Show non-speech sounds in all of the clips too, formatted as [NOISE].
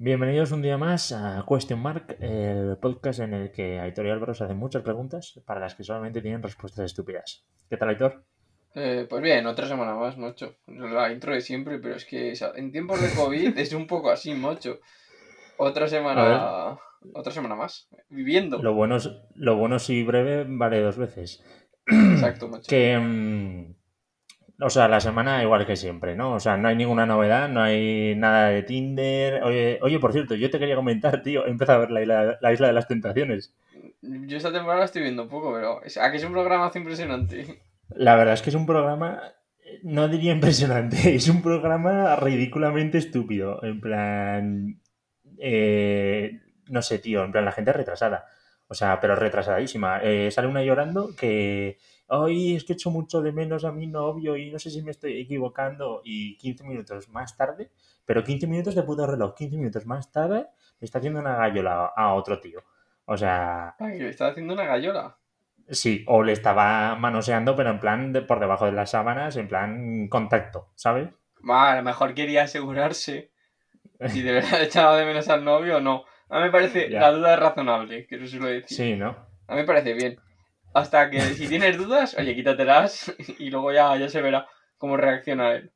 Bienvenidos un día más a Question Mark, el podcast en el que Aitor y Álvaro se hacen muchas preguntas para las que solamente tienen respuestas estúpidas. ¿Qué tal, Aitor? Eh, pues bien, otra semana más, mocho. La intro de siempre, pero es que o sea, en tiempos de COVID es un poco así, mocho. Otra semana, otra semana más, viviendo. Lo bueno, es- lo bueno si breve vale dos veces. Exacto, mocho. Que, mm, o sea, la semana igual que siempre, ¿no? O sea, no hay ninguna novedad, no hay nada de Tinder. Oye, oye por cierto, yo te quería comentar, tío, he empezado a ver la isla, la isla de las tentaciones. Yo esta temporada la estoy viendo un poco, pero es, aquí es un programazo impresionante. La verdad es que es un programa, no diría impresionante, [LAUGHS] es un programa ridículamente estúpido. En plan, eh, no sé, tío, en plan, la gente es retrasada. O sea, pero retrasadísima. Eh, sale una llorando que, hoy es que echo mucho de menos a mi novio y no sé si me estoy equivocando. Y 15 minutos más tarde, pero 15 minutos de puto reloj, 15 minutos más tarde, le está haciendo una gallola a otro tío. O sea, Ay, le está haciendo una gallola. Sí, o le estaba manoseando, pero en plan de por debajo de las sábanas, en plan contacto, ¿sabes? A lo mejor quería asegurarse si de verdad [LAUGHS] echaba de menos al novio o no. A mí me parece, Ya. la duda es razonable, que eso suelo decir. Sí, ¿no? A mí me parece bien. Hasta que si tienes dudas, oye, quítatelas y luego ya, ya se verá cómo reacciona él.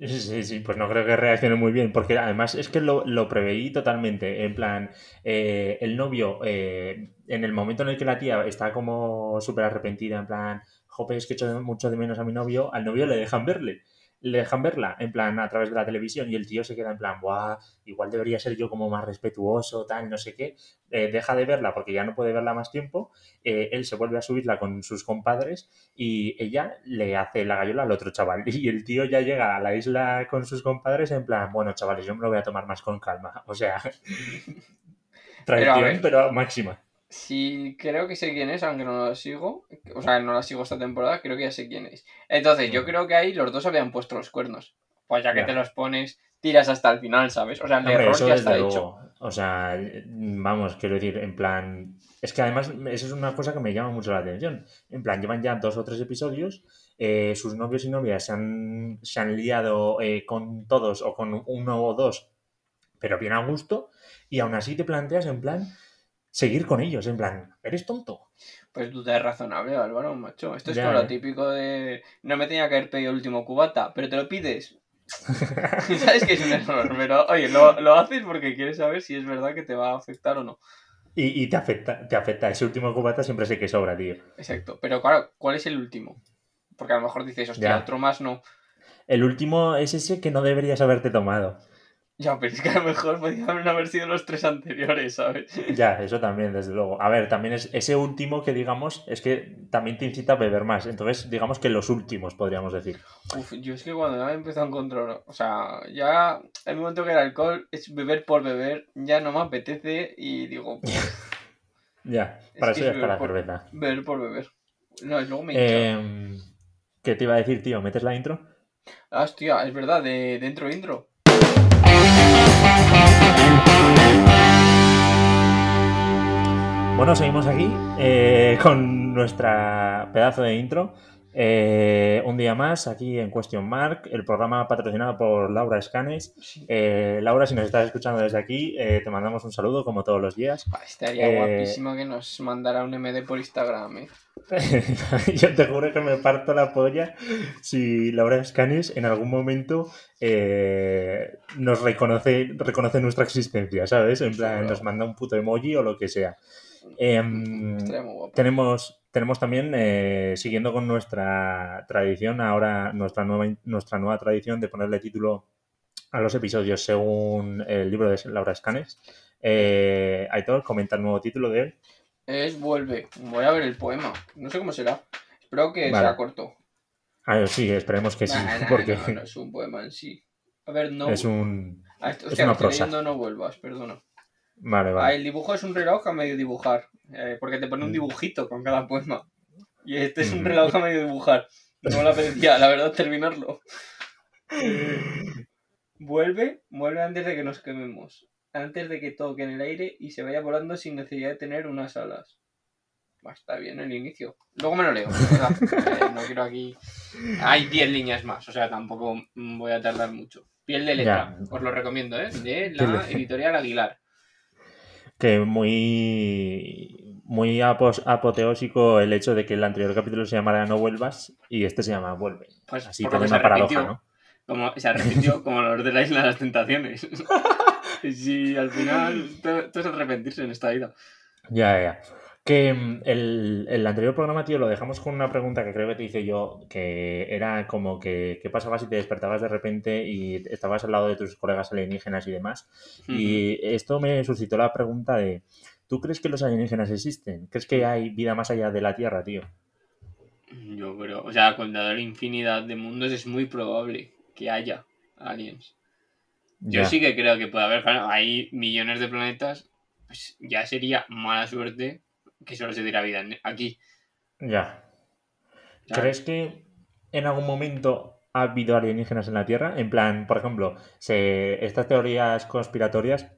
Sí, sí, sí, pues no creo que reaccione muy bien, porque además es que lo, lo preveí totalmente, en plan, eh, el novio, eh, en el momento en el que la tía está como súper arrepentida, en plan, jope, es que echo mucho de menos a mi novio, al novio le dejan verle, le dejan verla, en plan, a través de la televisión, y el tío se queda en plan, buah, igual debería ser yo como más respetuoso, tal, no sé qué, Eh, deja de verla porque ya no puede verla más tiempo, eh, él se vuelve a subirla con sus compadres, y ella le hace la gallola al otro chaval. [LAUGHS] Y el tío ya llega a la isla con sus compadres en plan, bueno, chavales, yo me lo voy a tomar más con calma. [LAUGHS] O sea, [LAUGHS] traición, pero máxima. Sí, creo que sé quién es, aunque no la sigo. O sea, no la sigo esta temporada, creo que ya sé quién es. Entonces, yo Mm. creo que ahí los dos habían puesto los cuernos. Pues ya que Ya. te los pones, tiras hasta el final, ¿sabes? O sea, el Hombre, error eso ya desde está luego. hecho. O sea, vamos, quiero decir, en plan. Es que además, eso es una cosa que me llama mucho la atención. En plan, llevan ya dos o tres episodios, eh, sus novios y novias se han, se han liado eh, con todos o con uno o dos, pero bien a gusto, y aún así te planteas en plan seguir con ellos, en plan, ¿eres tonto? Pues duda es razonable, Álvaro, macho. Esto es Ya, como lo ya. típico de. No me tenía que haber pedido el último cubata, pero te lo pides. [LAUGHS] [LAUGHS] Sabes que es un error, pero oye, lo, lo haces porque quieres saber si es verdad que te va a afectar o no. Y, y te afecta, te afecta. Ese último cubata siempre sé que sobra, tío. Exacto. Pero claro, ¿cuál es el último? Porque a lo mejor dices, hostia, Ya. otro más no. El último es ese que no deberías haberte tomado. Ya, pero es que a lo mejor podían haber sido los tres anteriores, ¿sabes? Ya, eso también, desde luego. A ver, también es ese último que digamos, es que también te incita a beber más. Entonces, digamos que los últimos, podríamos decir. Uf, yo es que cuando ya me empezó a encontrar, o sea, ya el momento que el alcohol es beber por beber, ya no me apetece y digo, [LAUGHS] Ya, Es para que eso ya es está la cerveza. beber por beber. No, y luego me. Eh, ¿Qué te iba a decir, tío? ¿Metes la intro? Ah, hostia, es verdad, de dentro intro. Bueno, seguimos aquí eh, con nuestra pedazo de intro. Eh, un día más aquí en Question Mark, el programa patrocinado por Laura Escanes. Eh, Laura, si nos estás escuchando desde aquí, eh, te mandamos un saludo como todos los días. Ah, Estaría Eh, guapísimo que nos mandara un MD por Instagram. [LAUGHS] Yo te juro que me parto la polla si Laura Escanes en algún momento nos reconoce, reconoce nuestra existencia, ¿sabes? En plan, nos manda un puto emoji o lo que sea. Em, Estaría muy guapo. tenemos, tenemos también, eh, siguiendo con nuestra tradición, ahora nuestra nueva, nuestra nueva tradición de ponerle título a los episodios según el libro de Laura Escanes. Eh, Aitor, comenta el nuevo título de hoy. Es Vuelve. Voy a ver el poema. No sé cómo será. Espero que Vale. sea corto. Ah, sí, esperemos que sí, Nah, porque no, no es un poema en sí. A ver, no. es un... Ah, esto- es hostia, una prosa. no vuelvas, perdona. Vale, Ah, el dibujo es un reloj a medio dibujar. eh, porque te pone un Mm. dibujito con cada poema. Y este es un Mm. reloj a medio dibujar. No me apetecía, la verdad, terminarlo. Vuelve, vuelve antes de que nos quememos. Antes de que toque en el aire y se vaya volando sin necesidad de tener unas alas. está bien el inicio. Luego me lo leo, [LAUGHS] eh, no quiero aquí. Hay 10 líneas más, o sea, tampoco voy a tardar mucho. Piel de letra, os lo recomiendo, ¿eh? De la editorial Aguilar. Que muy. Muy apoteósico el hecho de que el anterior capítulo se llamara No vuelvas y este se llama Vuelve. Pues Así como una paradoja, ¿no? Como, se repitió [LAUGHS] como los de la isla de las tentaciones. [LAUGHS] [LAUGHS] y si al final todo, es arrepentirse en esta vida. Ya, ya. Que mm, el, anterior programa, tío, lo dejamos con una pregunta que creo que te hice yo, que era como que qué pasaba si te despertabas de repente y estabas al lado de tus colegas alienígenas y demás. Y esto me suscitó la pregunta de, ¿tú crees que los alienígenas existen? ¿Crees que hay vida más allá de la Tierra, tío? Yo creo, o sea, con la infinidad de mundos es muy probable que haya aliens. Yo sí que creo que puede haber, claro, hay millones de planetas, pues ya sería mala suerte que solo se diera vida aquí. Ya. ¿Crees que en algún momento ha habido alienígenas en la Tierra? En plan, por ejemplo, se, estas teorías conspiratorias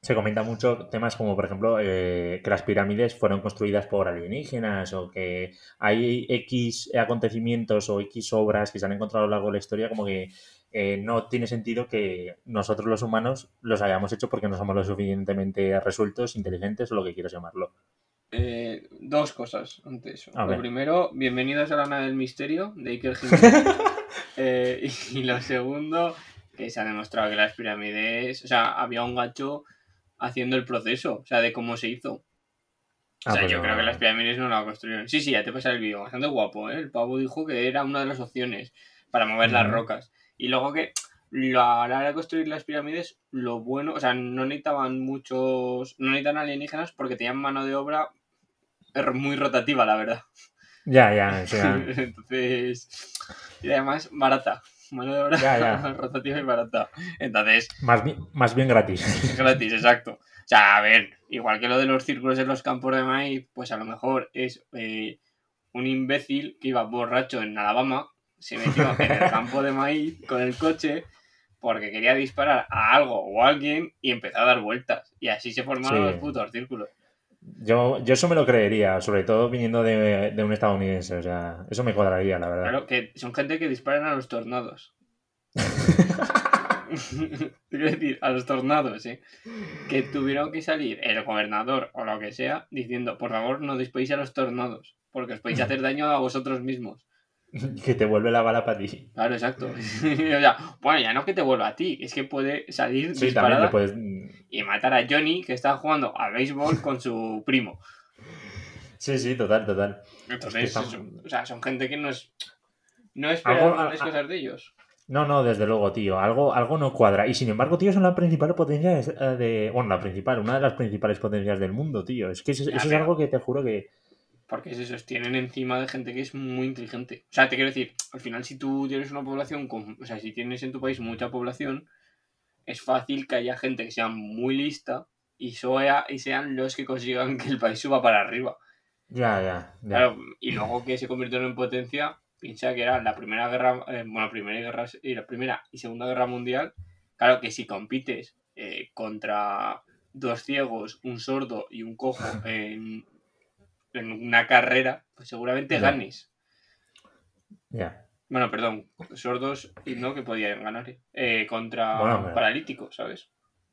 se comenta mucho temas como, por ejemplo, eh, que las pirámides fueron construidas por alienígenas o que hay X acontecimientos o X obras que se han encontrado a lo largo de la historia como que eh, no tiene sentido que nosotros los humanos los hayamos hecho porque no somos lo suficientemente resueltos, inteligentes o lo que quieras llamarlo. Eh, dos cosas ante eso. lo primero, bienvenidos a la nave del misterio de Iker Jiménez. [LAUGHS] Eh, y lo segundo, que se ha demostrado que las pirámides, o sea, había un gacho haciendo el proceso, o sea, de cómo se hizo. Ah, o sea, pues yo creo que las pirámides no la construyeron. Sí, sí, ya te pasa el vídeo, bastante guapo, ¿eh? El pavo dijo que era una de las opciones para mover las rocas. Y luego que a la hora de construir las pirámides, lo bueno, o sea, no necesitaban muchos, no necesitaban alienígenas porque tenían mano de obra muy rotativa, la verdad. Ya, ya, [LAUGHS] Entonces, y además barata. Mano de obra [LAUGHS] rotativa y barata. Entonces. Más bien, más bien gratis. [LAUGHS] Gratis, exacto. O sea, a ver, igual que lo de los círculos en los campos de maíz, pues a lo mejor es eh, un imbécil que iba borracho en Alabama, se metió en el campo de maíz con el coche porque quería disparar a algo o a alguien y empezó a dar vueltas. Y así se formaron los putos círculos. Yo, yo eso me lo creería, sobre todo viniendo de, un estadounidense. O sea, eso me cuadraría, la verdad. Claro, que son gente que disparan a los tornados. [LAUGHS] Quiero decir, a los tornados, ¿eh? Que tuvieron que salir el gobernador o lo que sea diciendo, por favor, no disparéis a los tornados, porque os podéis hacer daño a vosotros mismos. [LAUGHS] que te vuelve la bala para ti. Claro, exacto. [LAUGHS] [LAUGHS] bueno, ya no que te vuelva a ti, es que puede salir disparada y matar a Johnny que está jugando a béisbol con su primo. Sí, sí, total, total. Entonces, o sea, son gente que no es. No es grandes cosas de ellos. No, no, desde luego, tío. Algo, algo no cuadra. Y sin embargo, tío, son la principal potencia eh, de. Bueno, la principal, una de las principales potencias del mundo, tío. Es que eso, es algo que te juro que porque se sostienen encima de gente que es muy inteligente. O sea, te quiero decir, al final si tú tienes una población, con, o sea, si tienes en tu país mucha población, es fácil que haya gente que sea muy lista y, sea, y sean los que consigan que el país suba para arriba. Ya, ya, Claro, y luego que se convirtieron en potencia, piensa que era la primera guerra, eh, bueno, primera guerra, y la primera y segunda guerra mundial. Claro que si compites eh, contra dos ciegos, un sordo y un cojo [LAUGHS] en en una carrera, pues seguramente ganes. Ya. Bueno, perdón, sordos y no que podían ganar eh, contra paralíticos, ¿sabes?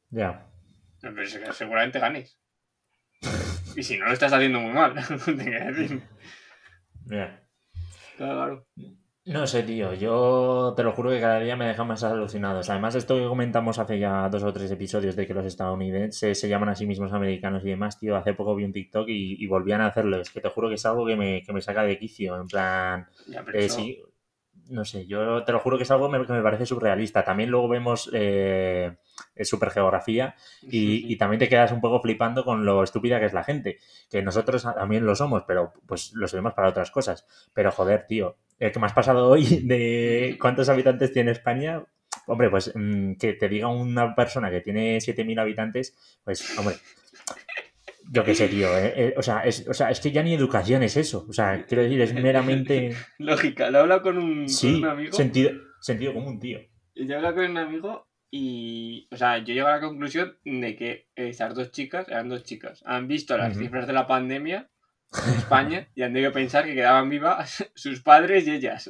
Ya. seguramente ganes. y si no lo estás haciendo muy mal, [LAUGHS] Ya. Claro, claro. No sé, tío. Yo te lo juro que cada día me deja más alucinados. Además, esto que comentamos hace ya dos o tres episodios de que los estadounidenses se llaman a sí mismos americanos y demás, tío. Hace poco vi un TikTok y, volvían a hacerlo. Es que te juro que es algo que me, que me saca de quicio. En plan, eh, sí, no sé, yo te lo juro que es algo que me parece surrealista. También luego vemos eh, supergeografía y, y, también te quedas un poco flipando con lo estúpida que es la gente. Que nosotros también lo somos, pero pues lo sabemos para otras cosas. Pero joder, tío, el que me has pasado hoy de cuántos habitantes tiene España, hombre, pues mm, que te diga una persona que tiene 7.000 habitantes, pues, hombre, yo qué sé, tío. Eh, eh, o, sea, es, o, sea, es, que ya ni educación es eso. O sea, quiero decir, es meramente. [LAUGHS] Lógica, lo habla con un, sí, con un amigo. Sentido, sentido común, tío. Yo hablo con un amigo y. O sea, yo llego a la conclusión de que esas dos chicas eran dos chicas. Han visto las cifras de la pandemia en España y han debido pensar que quedaban vivas [LAUGHS] sus padres y ellas.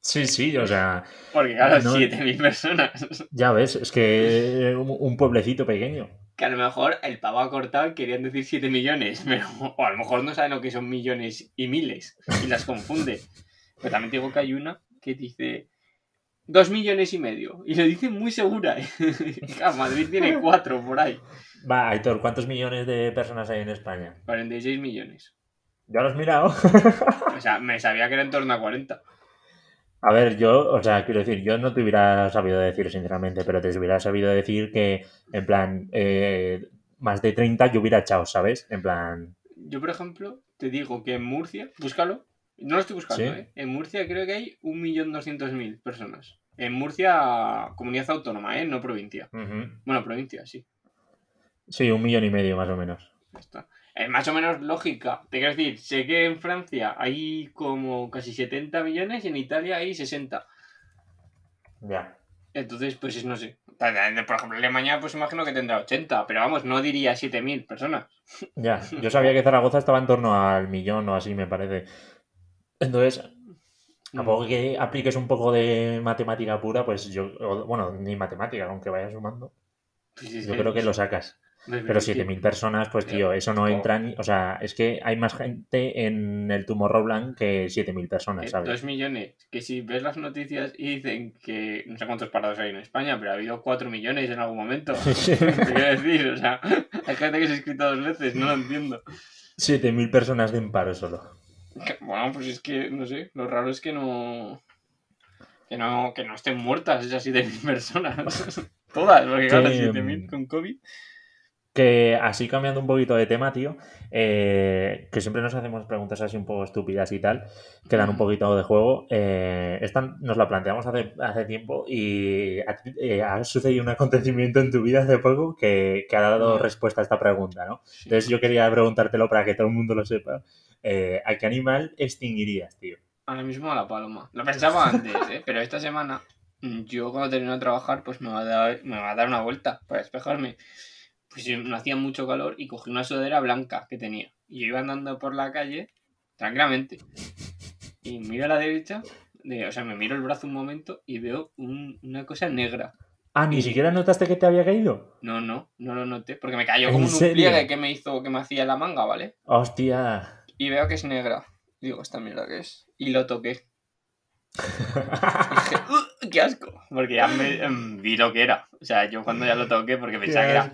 Sí, sí, o sea. Porque claro, 7.000 personas. Ya ves, es que un pueblecito pequeño. Que a lo mejor el pavo ha cortado querían decir 7 millones, [LAUGHS] pero, o a lo mejor no saben lo que son millones y miles y las confunde. Pero también digo que hay una que dice 2 millones y medio y lo dice muy segura. ¿eh? [LAUGHS] Madrid tiene 4 por ahí. Va, Aitor, ¿cuántos millones de personas hay en España? 46 millones. ¿Ya lo has mirado? o sea, me sabía que era en torno a 40. A ver, yo, o sea, quiero decir, yo no te hubiera sabido decir, sinceramente, pero te hubiera sabido decir que, en plan, eh, más de 30 yo hubiera echado, ¿sabes? En plan. Yo, por ejemplo, te digo que en Murcia, búscalo, no lo estoy buscando, ¿eh? En Murcia creo que hay 1.200.000 personas. En Murcia, comunidad autónoma, ¿eh? No provincia. Bueno, provincia, sí. Sí, un millón y medio más o menos. Está es más o menos lógica. Te quiero decir, sé que en Francia hay como casi 70 millones y en Italia hay 60. Ya. Entonces, pues no sé. Por ejemplo, Alemania, pues imagino que tendrá 80, pero vamos, no diría 7.000 personas. Ya, yo sabía que Zaragoza estaba en torno al millón o así, me parece. Entonces, tampoco mm. que apliques un poco de matemática pura, pues yo, bueno, ni matemática, aunque vayas sumando, pues yo creo que lo sacas. Pero 7.000 personas, pues tío, eso no entra ni... O sea, es que hay más gente en el Tomorrowland que 7.000 personas, ¿sabes? 2 millones. Que si ves las noticias y dicen que... No sé cuántos parados hay en España, pero ha habido 4 millones en algún momento. [LAUGHS] ¿Qué [LAUGHS] quiero decir? O sea, [LAUGHS] hay gente que se ha escrito dos veces, no lo entiendo. 7.000 personas de paro solo. Bueno, pues es que, no sé, lo raro es que no... Que no, que no estén muertas esas 7.000 personas. Todas, porque claro, 7.000 con COVID. Que así cambiando un poquito de tema, tío, eh, que siempre nos hacemos preguntas así un poco estúpidas y tal, que dan un poquito de juego. Eh, esta nos la planteamos hace, hace tiempo y eh, ha, sucedido un acontecimiento en tu vida hace poco que, ha dado respuesta a esta pregunta, ¿no? Entonces yo quería preguntártelo para que todo el mundo lo sepa. ¿A qué animal extinguirías, tío? Ahora mismo a la paloma. Lo pensaba antes, ¿eh? pero esta semana yo cuando termino de trabajar pues me va a dar, me va a dar una vuelta para despejarme pues no hacía mucho calor y cogí una sudadera blanca que tenía. Y yo iba andando por la calle tranquilamente. Y miro a la derecha, o sea, me miro el brazo un momento y veo una cosa negra. Ah, ¿ni siquiera notaste que te había caído? No, no, no lo noté, porque me cayó como un pliegue que me hizo, que me hacía la manga, ¿vale? Hostia. Y veo que es negra. Digo, esta mierda que es. Y lo toqué. [LAUGHS] dije, ¡qué asco! Porque ya me, em, vi lo que era. O sea, yo cuando ya lo toqué, porque pensaba que era.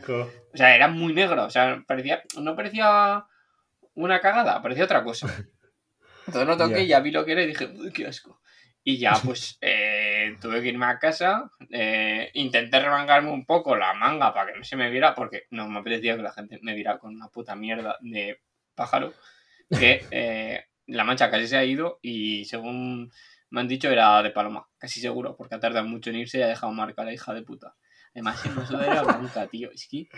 O sea, era muy negro. O sea, parecía. No parecía una cagada, parecía otra cosa. [LAUGHS] Entonces lo toqué, y ya vi lo que era y dije, ¡uy, qué asco! Y ya, [LAUGHS] pues, eh, tuve que irme a casa. Eh, intenté remangarme un poco la manga para que no se me viera, porque no me apetecía que la gente me viera con una puta mierda de pájaro. Que [LAUGHS] eh, la mancha casi se ha ido y según me han dicho era de Paloma, casi seguro, porque ha tardado mucho en irse y ha dejado marca la hija de puta. Además, sudadera era blanca, tío. Es que...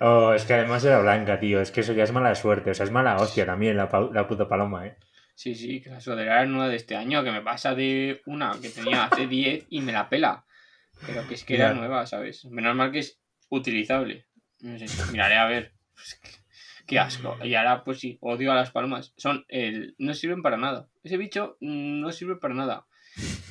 Oh, es que además era blanca, tío. Es que eso ya es mala suerte. O sea, es mala hostia también la, la puta paloma, eh. Sí, sí, que la sudadera era nueva de este año, que me pasa de una que tenía hace 10 y me la pela. Pero que es que era nueva, ¿sabes? Menos mal que es utilizable. No sé, miraré a ver. Qué asco. Y ahora, pues sí, odio a las palomas. Son el... No sirven para nada. Ese bicho no sirve para nada.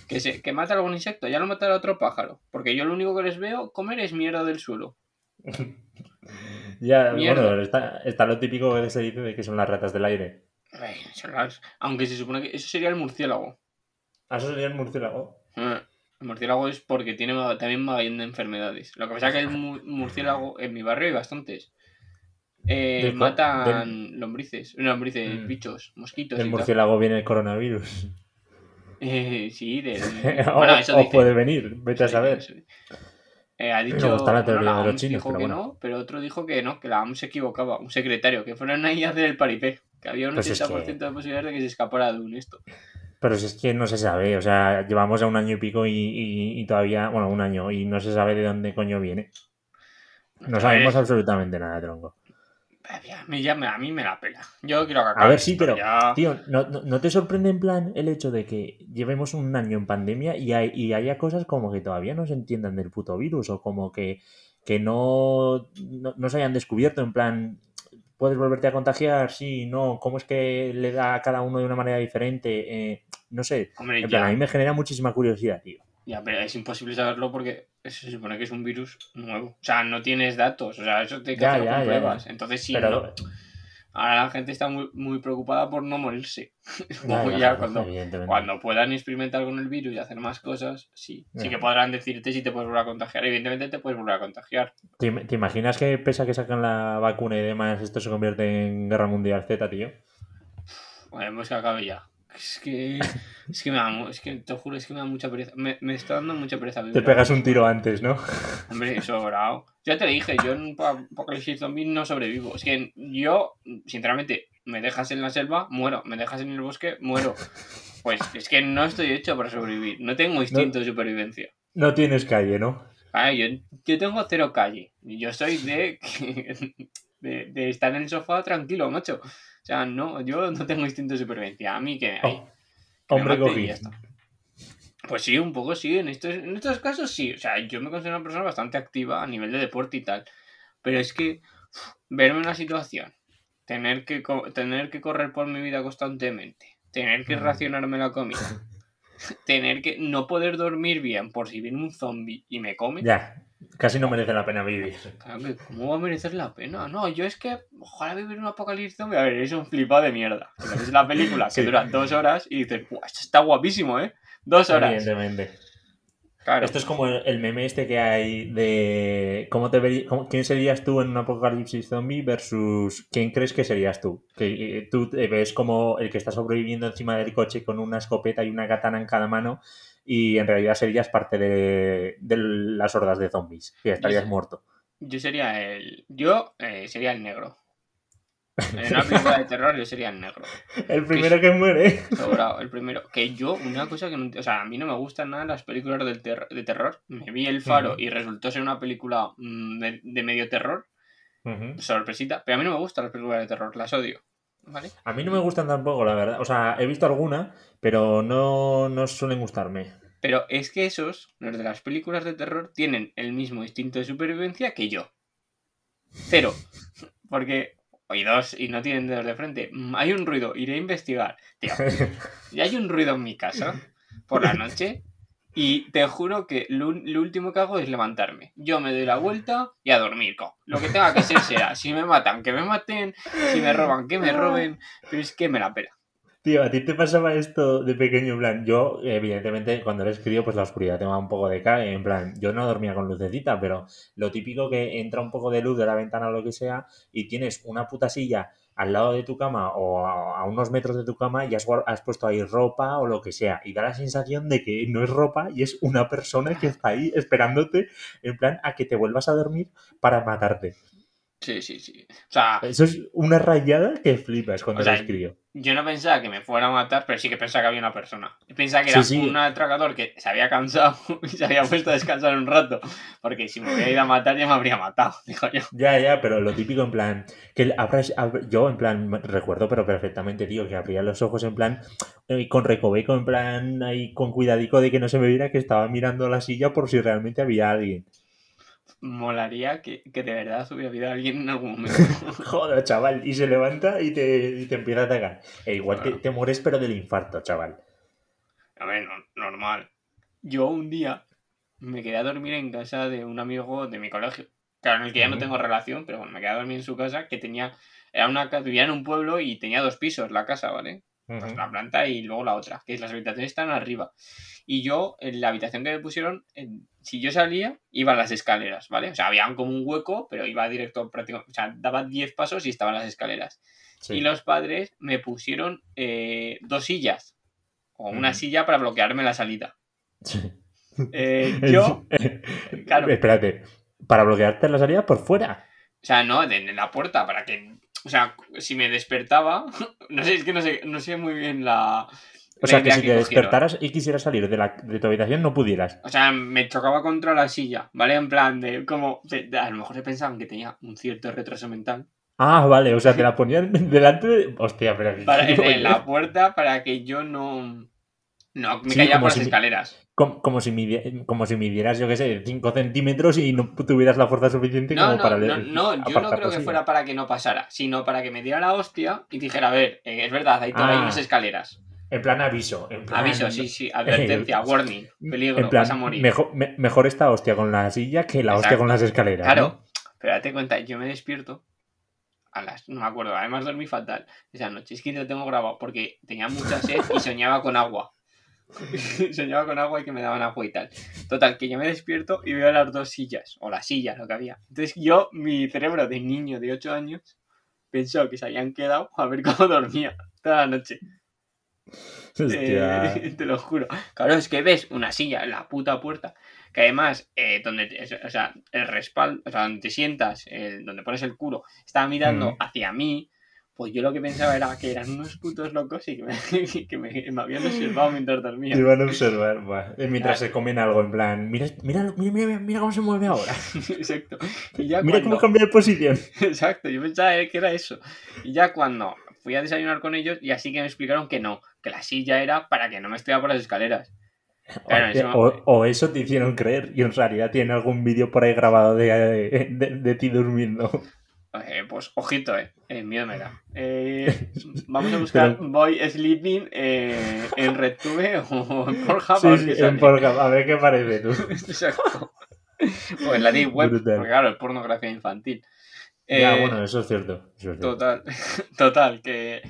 Que, se... que mata algún insecto, ya lo matará otro pájaro. Porque yo lo único que les veo comer es mierda del suelo. [LAUGHS] ya, bueno, está, está, lo típico que se dice de que son las ratas del aire. Aunque se supone que eso sería el murciélago. ¿Ah, eso sería el murciélago? Eh, el murciélago es porque tiene también magallón de enfermedades. Lo que pasa es que el murciélago en mi barrio hay bastantes. Eh, matan lombrices, lombrices, mm. bichos, mosquitos. ¿Del murciélago viene el coronavirus? Eh, [LAUGHS] sí, del... [LAUGHS] bueno, eso o puede venir, vete a saber. Eh, ha dicho está la teoría de los chinos, pero que no, pero otro dijo que no, que la OMS se equivocaba, un secretario, que fueron ahí a hacer el paripé, que había un 80% pues de posibilidades de que se escapara de un esto. Pero si es que no se sabe, o sea, llevamos ya un año y pico y, y, todavía, bueno, un año, y no se sabe de dónde coño viene. No sabemos absolutamente nada, tronco. A mí, ya a mí me la pela. Yo quiero que A ver, sí, pero, tío, ¿no, te sorprende en plan el hecho de que llevemos un año en pandemia y, hay, haya cosas como que todavía no se entiendan del puto virus o como que, que no, no, se hayan descubierto en plan ¿Puedes volverte a contagiar? Sí, no. ¿Cómo es que le da a cada uno de una manera diferente? Eh, no sé. Hombre, en plan, a mí me genera muchísima curiosidad, tío. Ya, pero es imposible saberlo porque se supone que es un virus nuevo. O sea, no tienes datos. O sea, eso te que hacer pruebas. Entonces, sí, no, Ahora la gente está muy, muy preocupada por no morirse. ya, [LAUGHS] cuando, cuando, puedan experimentar con el virus y hacer más cosas, sí. Sí que podrán decirte si te puedes volver a contagiar. Evidentemente te puedes volver a contagiar. ¿Te, ¿Te, imaginas que pese a que sacan la vacuna y demás, esto se convierte en guerra mundial Z, tío? Bueno, pues que acabe ya. Es que, es que me da, es que te juro, es que me da mucha pereza. Me, me está dando mucha pereza. Te pegas un tiro antes, ¿no? [LAUGHS] Hombre, sobrado. Ya te dije, yo en Apocalipsis Zombie no sobrevivo. Es que yo, sinceramente, me dejas en la selva, muero. Me dejas en el bosque, muero. Pues es que no estoy hecho para sobrevivir. No tengo instinto de supervivencia. No tienes calle, ¿no? Ah, yo, yo tengo cero calle. Yo soy de, [LAUGHS] de, de estar en el sofá tranquilo, macho. O sea, no, yo no tengo instinto de supervivencia. A mí que... Oh, hombre. Pues sí, un poco sí. En estos, en estos casos sí. O sea, yo me considero una persona bastante activa a nivel de deporte y tal. Pero es que verme en una situación, tener que, tener que correr por mi vida constantemente, tener que racionarme la comida, [LAUGHS] tener que no poder dormir bien por si viene un zombie y me come. Ya, Casi no merece la pena vivir. ¿cómo va a merecer la pena? No, yo es que, ojalá vivir un apocalipsis A ver, es un flipado de mierda. Es la película que dura dos horas y dices, esto está guapísimo, ¿eh? Dos horas. Evidentemente. Claro. Esto es como el, meme este que hay de cómo te verías, quién serías tú en un apocalipsis zombie versus quién crees que serías tú. Que eh, tú te ves como el que está sobreviviendo encima del coche con una escopeta y una katana en cada mano y en realidad serías parte de, las hordas de zombies, que estarías muerto. Yo sería el. Yo eh, sería el negro. [LAUGHS] En una película de terror yo sería el negro. El primero que, muere. el primero. Que yo, una cosa que no. O sea, a mí no me gustan nada las películas de terror. Me vi El Faro y resultó ser una película mm, de, medio terror. Sorpresita. Pero a mí no me gustan las películas de terror, las odio. A mí no me gustan tampoco, la verdad. O sea, he visto alguna, pero no, no suelen gustarme. Pero es que esos, los de las películas de terror, tienen el mismo instinto de supervivencia que yo. Cero. Porque, hay dos, y no tienen dedos de frente. Hay un ruido, iré a investigar. Tío, [LAUGHS] y hay un ruido en mi casa por la noche. Y te juro que lo, último que hago es levantarme. Yo me doy la vuelta y a dormir. Lo que tenga que ser será. Si me matan, que me maten. Si me roban, que me roben. Pero es que me la pela. Tío, ¿a ti te pasaba esto de pequeño? En plan, yo, evidentemente, cuando eres crío, pues la oscuridad te va un poco de cae. En plan, yo no dormía con lucecita, pero lo típico que entra un poco de luz de la ventana o lo que sea y tienes una puta silla al lado de tu cama o a, unos metros de tu cama y has, has, puesto ahí ropa o lo que sea. Y da la sensación de que no es ropa y es una persona que está ahí esperándote en plan a que te vuelvas a dormir para matarte. Sí, sí, sí. O sea, Eso es una rayada que flipas cuando lo escribo. Yo no pensaba que me fuera a matar, pero sí que pensaba que había una persona. Pensaba que era un atracador que se había cansado y [LAUGHS] se había puesto a descansar un rato. Porque si me hubiera ido a matar ya me habría matado, [LAUGHS] dijo yo. Ya, ya, pero lo típico en plan. que Yo en plan recuerdo, pero perfectamente, tío, que abría los ojos en plan. Eh, con recoveco, en plan, ahí con cuidadico de que no se me viera que estaba mirando la silla por si realmente había alguien molaría que, de verdad hubiera habido alguien en algún momento. [LAUGHS] Joder, chaval, y se levanta y te, te empieza a atacar. E igual que te mueres, pero del infarto, chaval. A ver, normal. Yo un día me quedé a dormir en casa de un amigo de mi colegio. Claro, en el que ya no tengo relación, pero bueno, me quedé a dormir en su casa, que tenía. Era una vivía en un pueblo y tenía dos pisos la casa, ¿vale? La planta y luego la otra, que las habitaciones están arriba. Y yo, en la habitación que me pusieron, si yo salía, iban las escaleras, ¿vale? O sea, había como un hueco, pero iba directo prácticamente, o sea, daba 10 pasos y estaban las escaleras. Y los padres me pusieron eh, dos sillas, o una silla para bloquearme la salida. Eh, [LAUGHS] yo, claro. Espérate, ¿para bloquearte la salida por fuera? O sea, no, en la puerta, para que o sea, si me despertaba, [LAUGHS] no sé, es que no sé, no sé muy bien la... O sea, que si te despertaras y quisieras salir de, la, de tu habitación, no pudieras. O sea, me chocaba contra la silla, ¿vale? En plan de como... a lo mejor se pensaban que tenía un cierto retraso mental. Ah, vale, o sea, te la [LAUGHS] ponían [LAUGHS] delante de... Hostia, pero... Para, en, la puerta para que yo no... No, me caía por las escaleras. Como, si como si midieras, yo qué sé, 5 centímetros y no tuvieras la fuerza suficiente como no, para... No, no, yo no creo que fuera para que no pasara, sino para que me diera la hostia y dijera, a ver, eh, es verdad, hay, ah, unas escaleras. En plan aviso. En plan... Aviso, sí, sí, [LAUGHS] advertencia, warning, peligro, vas a morir. Mejor, mejor esta hostia con la silla que la hostia con las escaleras. Claro, pero date cuenta, yo me despierto a las, no me acuerdo, además dormí fatal esa noche, es que lo tengo grabado porque tenía mucha sed y soñaba con agua. [LAUGHS] Soñaba con agua y que me daban agua y tal. Total, que yo me despierto y veo las dos sillas, o las sillas, lo que había. Entonces yo, mi cerebro de niño de 8 años, pensó que se habían quedado a ver cómo dormía toda la noche. Eh, [LAUGHS] te lo juro. Claro, es que ves una silla la puta puerta, que además, eh, donde, o sea, el respaldo, o sea, donde te sientas, donde pones el culo, estaba mirando hacia mí, pues yo lo que pensaba era que eran unos putos locos y que me, [LAUGHS] que me, habían observado mientras dormía. Te iban a observar, mientras se comen algo, en plan, mira, mira, mira, mira, cómo se mueve ahora. [LAUGHS] Exacto. mira cómo cambia de posición. [LAUGHS] Exacto, yo pensaba que era eso. Y ya cuando fui a desayunar con ellos, y así que me explicaron que no, que la silla era para que no me estuviera por las escaleras. o, eso... te hicieron creer y en realidad tiene algún vídeo por ahí grabado de, de, de ti durmiendo. Eh, pues ojito, eh. eh miedo me da. Eh, [LAUGHS] vamos a buscar Boy Sleeping eh, en RedTube o en Pornhub. Sí, sí, en Pornhub, a ver qué parece tú. [LAUGHS] Exacto. O en la Deep Web, porque claro, es pornografía infantil. ya, bueno, eso es, cierto, Total, [LAUGHS] total, que,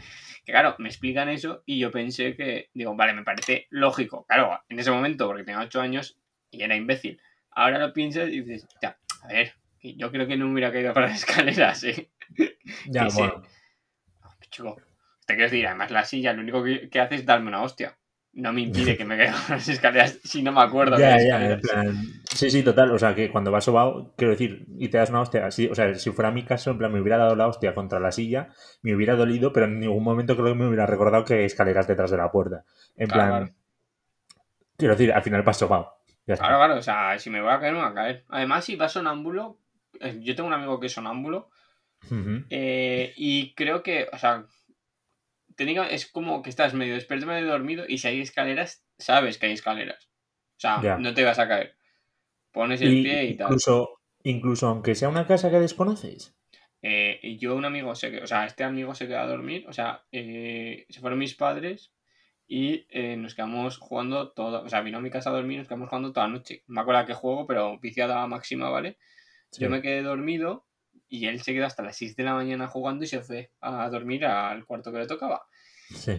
que, claro, me explican eso y yo pensé que, digo, vale, me parece lógico. Claro, en ese momento, porque tenía 8 años y era imbécil. Ahora lo piensas y dices, ya, a ver, yo creo que no me hubiera caído para las [LAUGHS] escaleras, ¿eh? Ya, bueno. Chico, te quiero decir, además la silla lo único que, hace es darme una hostia. No me impide que me caiga por las escaleras si no me acuerdo. Ya, ya, en plan... Sí, sí, total. O sea, que cuando vas sobao, quiero decir, y te das una hostia, así, o sea, si fuera mi caso, en plan, me hubiera dado la hostia contra la silla, me hubiera dolido, pero en ningún momento creo que me hubiera recordado que hay escaleras detrás de la puerta. En plan... Quiero decir, al final paso sobao. Claro, claro, o sea, si me voy a caer, me voy a caer. Además, si vas sonámbulo, yo tengo un amigo que es sonámbulo. Eh, y creo que, o sea, es como que estás medio despierto, medio dormido. Y si hay escaleras, sabes que hay escaleras. O sea, no te vas a caer. Pones el pie y tal. Incluso, incluso aunque sea una casa que desconoces. Eh, y yo, un amigo, se, o sea, este amigo se queda a dormir. O sea, se fueron mis padres y nos quedamos jugando todo. O sea, vino a mi casa a dormir nos quedamos jugando toda la noche. No me acuerdo a qué juego, pero viciada máxima, ¿vale? Yo me quedé dormido y él se quedó hasta las 6 de la mañana jugando y se fue a dormir al cuarto que le tocaba.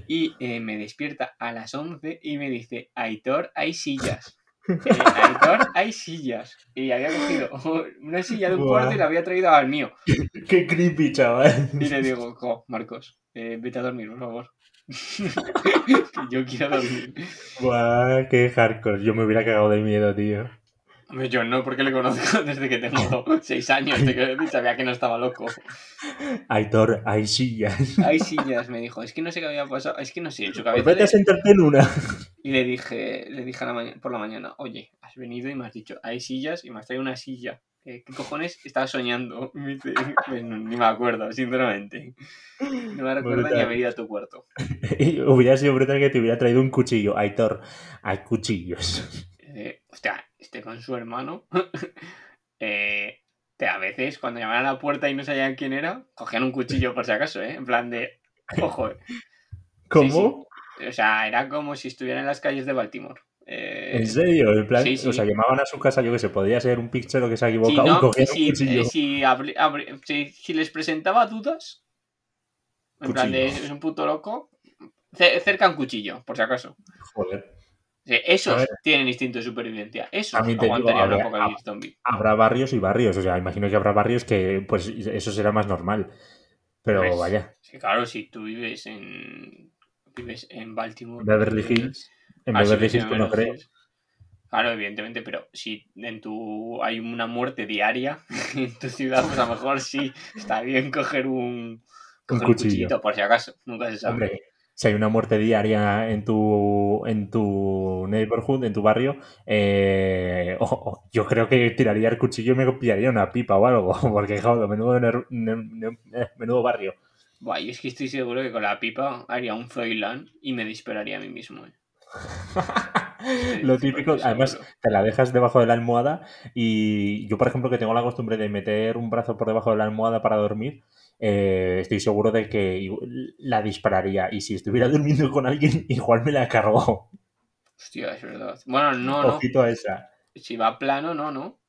Y eh, me despierta a las 11 y me dice, Aitor, hay sillas. [LAUGHS] Eh, Aitor, hay sillas. Y había cogido [LAUGHS] una silla de un cuarto y la había traído al mío. [LAUGHS] Qué creepy, chaval. Y le digo, Marcos, eh, vete a dormir, por favor. yo quiero dormir. Buah, qué hardcore. Yo me hubiera cagado de miedo, tío. Yo no, porque le conozco [LAUGHS] desde que tengo [LAUGHS] seis años, sabía que no estaba loco. Aitor, hay sillas. Hay sillas, me dijo. Es que no sé qué había pasado. Es que no sé, en su cabeza. Pues vete a sentarte en una. Y le dije, le dije por la mañana, oye, has venido y me has dicho, hay sillas y me has traído una silla. ¿Qué, cojones estás soñando? [LAUGHS] Pues ni me acuerdo, sinceramente. No me recuerdo ni haber ido a tu cuarto. hubiera sido brutal que te hubiera traído un cuchillo. Aitor, hay cuchillos. Eh, hostia, este con su hermano, [LAUGHS] eh, a veces cuando llamaban a la puerta y no sabían quién era, cogían un cuchillo por si acaso, ¿eh? En plan de, ojo. Eh. ¿Cómo? O sea, era como si estuvieran en las calles de Baltimore. Eh, ¿En serio? En plan, o sea, llamaban a su casa, yo que sé, podía ser un picture que se ha equivocado. si, si, les presentaba dudas, en plan de es un puto loco, cerca un cuchillo, por si acaso. Joder. Esos tienen instinto de supervivencia. Eso aguantaría una apocalipsis zombie. Habrá barrios y barrios. O sea, imagino que habrá barrios que pues eso será más normal. Pero pues, vaya. claro, si tú vives en. Vives en Baltimore. Beverly Hills. En Beverly Hills, pues no creo. Claro, evidentemente, pero si en tu hay una muerte diaria [LAUGHS] en tu ciudad, pues a lo mejor sí está bien coger un, un, cuchillito, por si acaso. Nunca se sabe si hay una muerte diaria en tu, en tu neighborhood, en tu barrio, eh, [LAUGHS] yo creo que tiraría el cuchillo y me pillaría una pipa o algo, [LAUGHS] porque joder, menudo, eh, menudo barrio. Buah, es que estoy seguro que con la pipa haría un Froilán y me dispararía a mí mismo. Eh. [LAUGHS] Lo típico, además te la dejas debajo de la almohada y yo, por ejemplo, que tengo la costumbre de meter un brazo por debajo de la almohada para dormir, eh, estoy seguro de que la dispararía y si estuviera durmiendo con alguien, [LAUGHS] igual me la cargó. Hostia, es verdad. Bueno, no, no. Ojito a esa. Si va plano, no, no.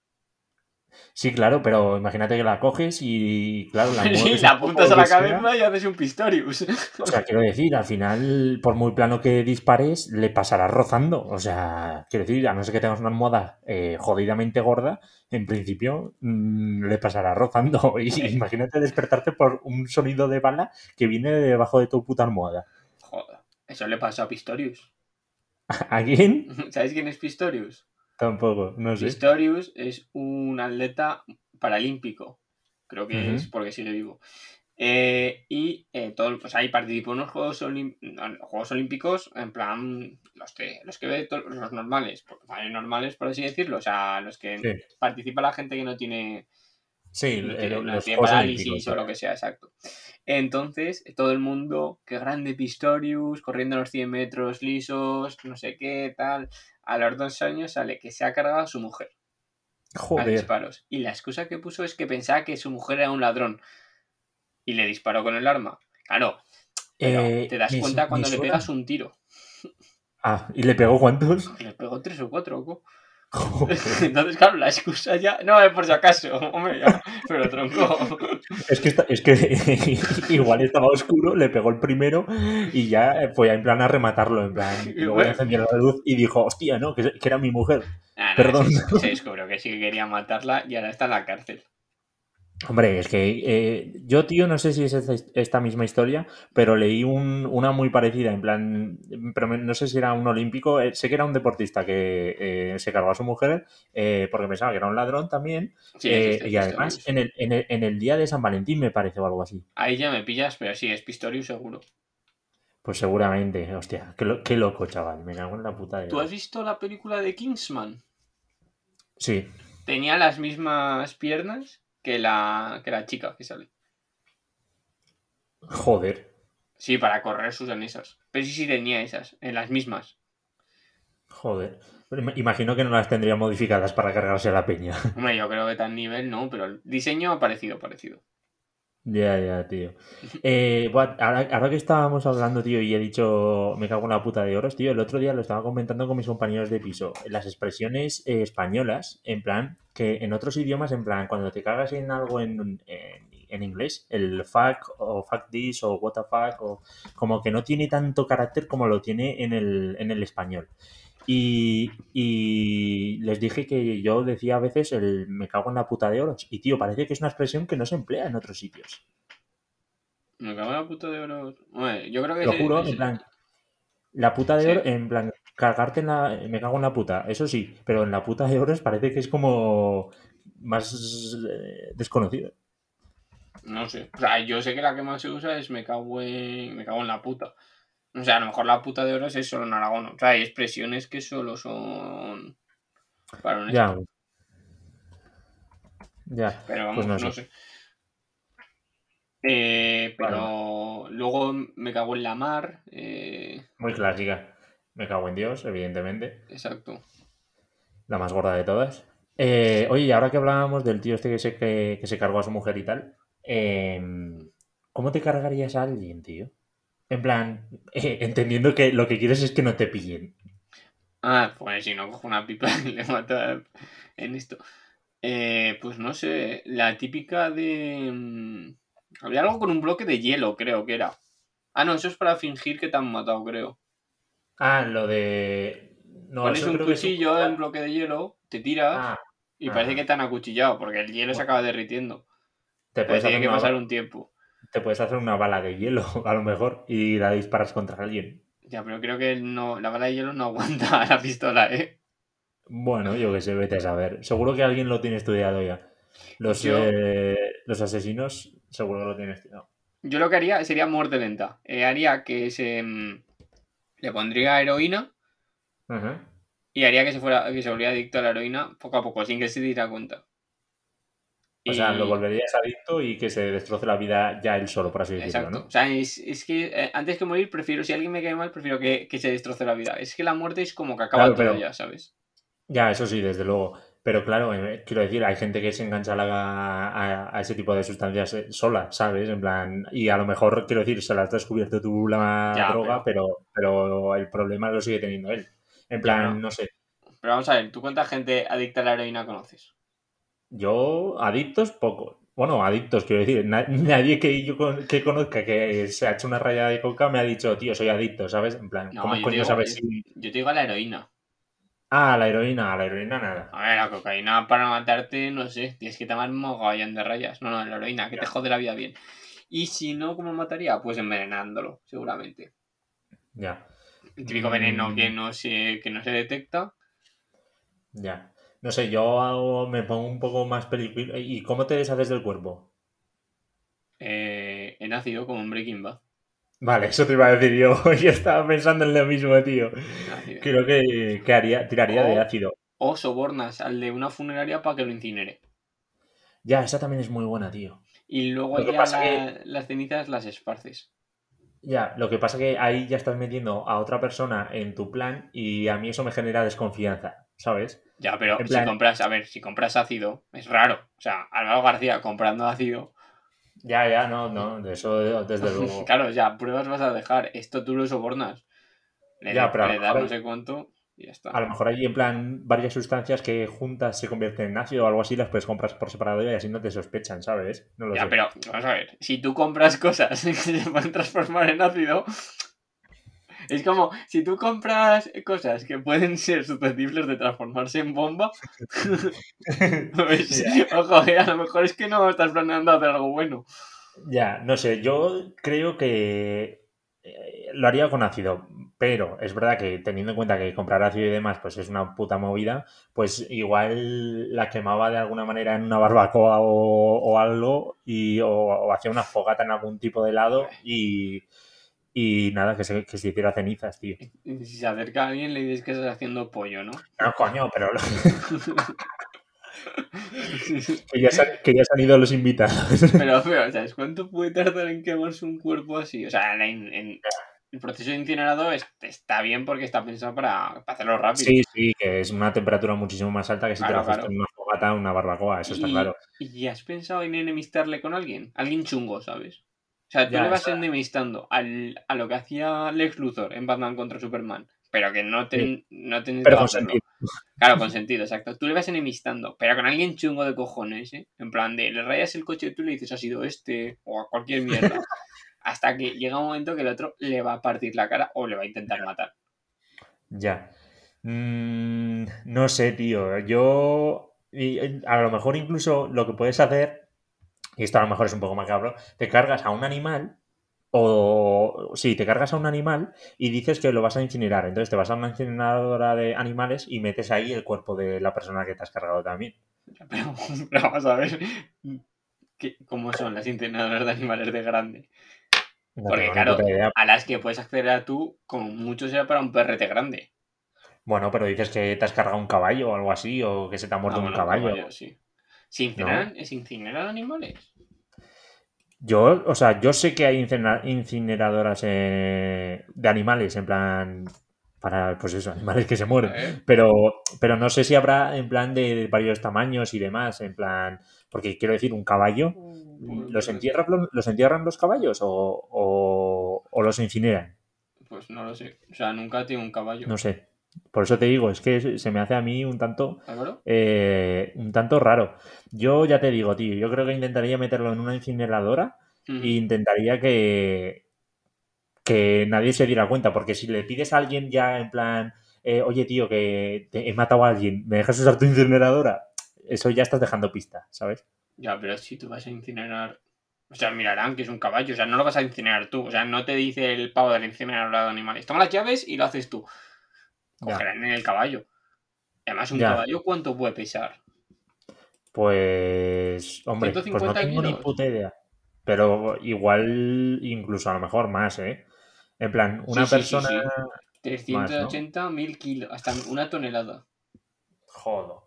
Sí, claro, pero imagínate que la coges y, claro, la [LAUGHS] mueves. la apuntas a la cabeza y haces un Pistorius. [LAUGHS] O sea, quiero decir, al final, por muy plano que dispares, le pasarás rozando. O sea, quiero decir, a no ser que tengas una almohada eh, jodidamente gorda, en principio mm, le pasará rozando. [LAUGHS] Y imagínate despertarte por un sonido de bala que viene debajo de tu puta almohada. Joder, eso le pasa a Pistorius. ¿A quién? ¿Sabes quién es Pistorius? Tampoco, no sé. Pistorius es un atleta paralímpico. Creo que es porque sigue vivo. Eh, y eh, todo, pues ahí participó en los Juegos, Juegos Olímpicos, en plan, los que, los que ve los normales, normales por así decirlo, o sea, los que participa la gente que no tiene, sí, parálisis o lo que sea, exacto. Entonces, todo el mundo, qué grande Pistorius, corriendo los 100 metros lisos, no sé qué, tal a los dos años sale que se ha cargado a su mujer. Joder. A disparos. Y la excusa que puso es que pensaba que su mujer era un ladrón. Y le disparó con el arma. Claro. Pero eh, te das cuenta cuando le pegas un tiro. Ah, ¿y le pegó cuántos? Le pegó tres o cuatro, Entonces, claro, la excusa ya. No, por si acaso, hombre, ya, pero tronco. Es que, es que [LAUGHS] igual estaba oscuro, le pegó el primero y ya fue en plan a rematarlo. En plan, [LAUGHS] y luego encendió la luz y dijo, hostia, no, que, era mi mujer. Ah, Perdón. Se, descubrió que sí que quería matarla y ahora está en la cárcel. Hombre, es que eh, yo, tío, no sé si es esta, misma historia, pero leí una muy parecida, en plan, pero no sé si era un olímpico, eh, sé que era un deportista que eh, se cargó a su mujer porque pensaba que era un ladrón también, y además en el, en, el, día de San Valentín me parece o algo así. Ahí ya me pillas, pero sí, es Pistorius seguro. Pues seguramente, hostia, qué, loco, chaval, me cago en la puta de... ¿Tú has visto la película de Kingsman? Sí. Tenía las mismas piernas que la, que la chica que sale. Joder. Sí, para correr sus esas. Pero sí, sí tenía esas, en las mismas. Joder. Imagino que no las tendría modificadas para cargarse a la peña. [LAUGHS] Hombre, yo creo que tan nivel no, pero el diseño ha parecido, parecido. Ya, ya, tío. Eh, ahora, que estábamos hablando, tío, y he dicho me cago en la puta de oros, tío, el otro día lo estaba comentando con mis compañeros de piso. Las expresiones eh, españolas, en plan, que en otros idiomas, en plan, cuando te cagas en algo en, en, inglés, el fuck o fuck this o what the fuck, o como que no tiene tanto carácter como lo tiene en el, en el español. Y, les dije que yo decía a veces el me cago en la puta de oros. Y tío, parece que es una expresión que no se emplea en otros sitios. Me cago en la puta de oros. yo creo que. Lo juro, en plan. La puta de oro, en plan, cargarte en la. Me cago en la puta, eso sí, pero en la puta de oros parece que es como. más eh, desconocido. No sé. O sea, yo sé que la que más se usa es me cago en. Me cago en la puta. O sea, a lo mejor la puta de oro es solo en Aragón. O sea, hay expresiones que solo son para un Ya. Ya. Pero pues vamos, no, sé. Eh, pero luego me cago en la mar. Eh... Muy clásica. Me cago en Dios, evidentemente. Exacto. La más gorda de todas. Eh, oye, y ahora que hablábamos del tío este que se, que, se cargó a su mujer y tal, em, ¿cómo te cargarías a alguien, tío? En plan, eh, entendiendo que lo que quieres es que no te pillen. Ah, pues si no cojo una pipa [LAUGHS] y le mato en esto. Eh, pues no sé, la típica de... Mm, había algo con un bloque de hielo, creo que era. Ah, no, eso es para fingir que te han matado, creo. Ah, lo de... No, Pones un cuchillo en bloque de hielo, te tiras ah, y parece que te han acuchillado porque el hielo se acaba derritiendo. Te puede que pasar un tiempo te puedes hacer una bala de hielo, [LAUGHS] a lo mejor, y la disparas contra alguien. Ya, pero creo que no, la bala de hielo no [LAUGHS] aguanta la pistola, ¿eh? Bueno, yo que sé, vete a saber. Seguro que alguien lo tiene estudiado ya. Los, eh, los asesinos seguro que lo tienen estudiado. Yo lo que haría sería muerte lenta. Eh, haría que se mm, le pondría heroína y haría que se fuera que se volviera adicto a la heroína poco a poco, sin que se diera cuenta. O sea, lo volverías adicto y que se destroce la vida ya él solo, por así decirlo, Exacto. O sea, es, que eh, antes que morir, prefiero, si alguien me cae mal, prefiero que, se destroce la vida. Es que la muerte es como que acaba todo ya, ¿sabes? Ya, eso sí, desde luego. Pero claro, eh, quiero decir, hay gente que se engancha a, ese tipo de sustancias eh, sola, ¿sabes? En plan, y a lo mejor, quiero decir, se la has descubierto tú la droga, pero... pero... el problema lo sigue teniendo él. En plan, no sé. Pero vamos a ver, ¿tú cuánta gente adicta a la heroína conoces? Yo, adictos, poco. Bueno, adictos, quiero decir, nadie que yo que conozca que se ha hecho una raya de coca me ha dicho, tío, soy adicto, ¿sabes? En plan, ¿cómo coño sabes si... Yo te digo a la heroína. Ah, la heroína, a la heroína nada. A ver, la cocaína para matarte, no sé, tienes que tomar mogollón de rayas. No, no, la heroína, que te jode la vida bien. Y si no, ¿cómo mataría? Pues envenenándolo, seguramente. Ya. El típico veneno que mm. no se, que no se detecta. Ya. No sé, yo me pongo un poco más película. ¿Y cómo te deshaces del cuerpo? Eh, en ácido, como en Breaking Bad. Vale, eso te iba a decir yo. [LAUGHS] Yo estaba pensando en lo mismo, tío. Creo que, haría, tiraría de ácido. O sobornas al de una funeraria para que lo incinere. Ya, esa también es muy buena, tío. Y luego ya las cenizas las esparces. Ya, lo que pasa que ahí ya estás metiendo a otra persona en tu plan y a mí eso me genera desconfianza, ¿sabes? Ya, pero si compras, a ver, si compras ácido, es raro. O sea, Álvaro García comprando ácido. Ya, ya, no, no, de eso desde [LAUGHS] luego. claro, ya, pruebas vas a dejar. Esto tú lo sobornas. Le, ya, pero le das no sé cuánto y ya está. A lo mejor hay en plan varias sustancias que juntas se convierten en ácido o algo así, las puedes comprar por separado y así no te sospechan, ¿sabes? No lo ya, pero vamos a ver, si tú compras cosas [LAUGHS] que se van transformar en ácido, es como si tú compras cosas que pueden ser susceptibles de transformarse en bomba. [LAUGHS] pues, Ojo, eh, a lo mejor es que no estás planeando hacer algo bueno. Ya, no sé, yo creo que eh, lo haría con ácido, pero es verdad que teniendo en cuenta que comprar ácido y demás pues es una puta movida, pues igual la quemaba de alguna manera en una barbacoa o, algo y, o hacía una fogata en algún tipo de helado y y nada, que se, que se hiciera cenizas, tío. Y si se acerca a alguien le dices que estás haciendo pollo, ¿no? No, coño, pero... [LAUGHS] que, ya se, que, ya han ido los invitados. [LAUGHS] pero, pero, ¿sabes cuánto puede tardar en quemarse un cuerpo así? O sea, en, el proceso de incinerado está bien porque está pensado para, hacerlo rápido. Sí, sí, que es una temperatura muchísimo más alta que si te lo haces en una fogata o una barbacoa, eso está claro. ¿Y has pensado en enemistarle con alguien? Alguien chungo, ¿sabes? O sea, tú le vas enemistando al, a lo que hacía Lex Luthor en Batman contra Superman, pero que no, te, no Pero con sentido. Claro, con sentido, exacto. Tú le vas enemistando, pero con alguien chungo de cojones, ¿eh? En plan de, le rayas el coche y tú le dices, ha sido este, o a cualquier mierda. [LAUGHS] hasta que llega un momento que el otro le va a partir la cara o le va a intentar matar. Ya. Mm, no sé, tío. Yo. A lo mejor incluso lo que puedes hacer y esto a lo mejor es un poco macabro, te cargas a un animal o sí, te cargas a un animal y dices que lo vas a incinerar. Entonces te vas a una incineradora de animales y metes ahí el cuerpo de la persona que te has cargado también. [LAUGHS] Pero, vamos a ver cómo son las incineradoras de animales de grande. Porque claro, a las que puedes acceder a tú, como mucho sea para un perrete grande. Bueno, pero dices que te has cargado un caballo o algo así, o que se te ha muerto ah, un caballo. sí. ¿Se incineran, incineran animales? Yo, o sea, yo sé que hay incineradoras eh, de animales, en plan, para, pues eso, [LAUGHS] animales que se mueren. Pero, pero no sé si habrá en plan de varios tamaños y demás, en plan, porque quiero decir, un caballo, mm, ¿los entierran los, entierran los caballos o, o, los incineran? Pues no lo sé, o sea, nunca tiene un caballo. No sé. Por eso te digo, es que se me hace a mí un tanto. Eh, un tanto raro. Yo ya te digo, tío, yo creo que intentaría meterlo en una incineradora e intentaría que. que nadie se diera cuenta. Porque si le pides a alguien ya en plan. Eh, oye, tío, que he matado a alguien, ¿me dejas usar tu incineradora? Eso ya estás dejando pista, ¿sabes? Ya, pero si tú vas a incinerar. O sea, mirarán que es un caballo. O sea, no lo vas a incinerar tú. O sea, no te dice el pavo del incineradora de animales. Toma las llaves y lo haces tú cogerán en el caballo. Además, un caballo, ¿cuánto puede pesar? Pues, hombre, pues no tengo ni puta idea. Pero igual, incluso a lo mejor más, ¿eh? En plan, una persona. 380 mil kilos, hasta una tonelada. Joder.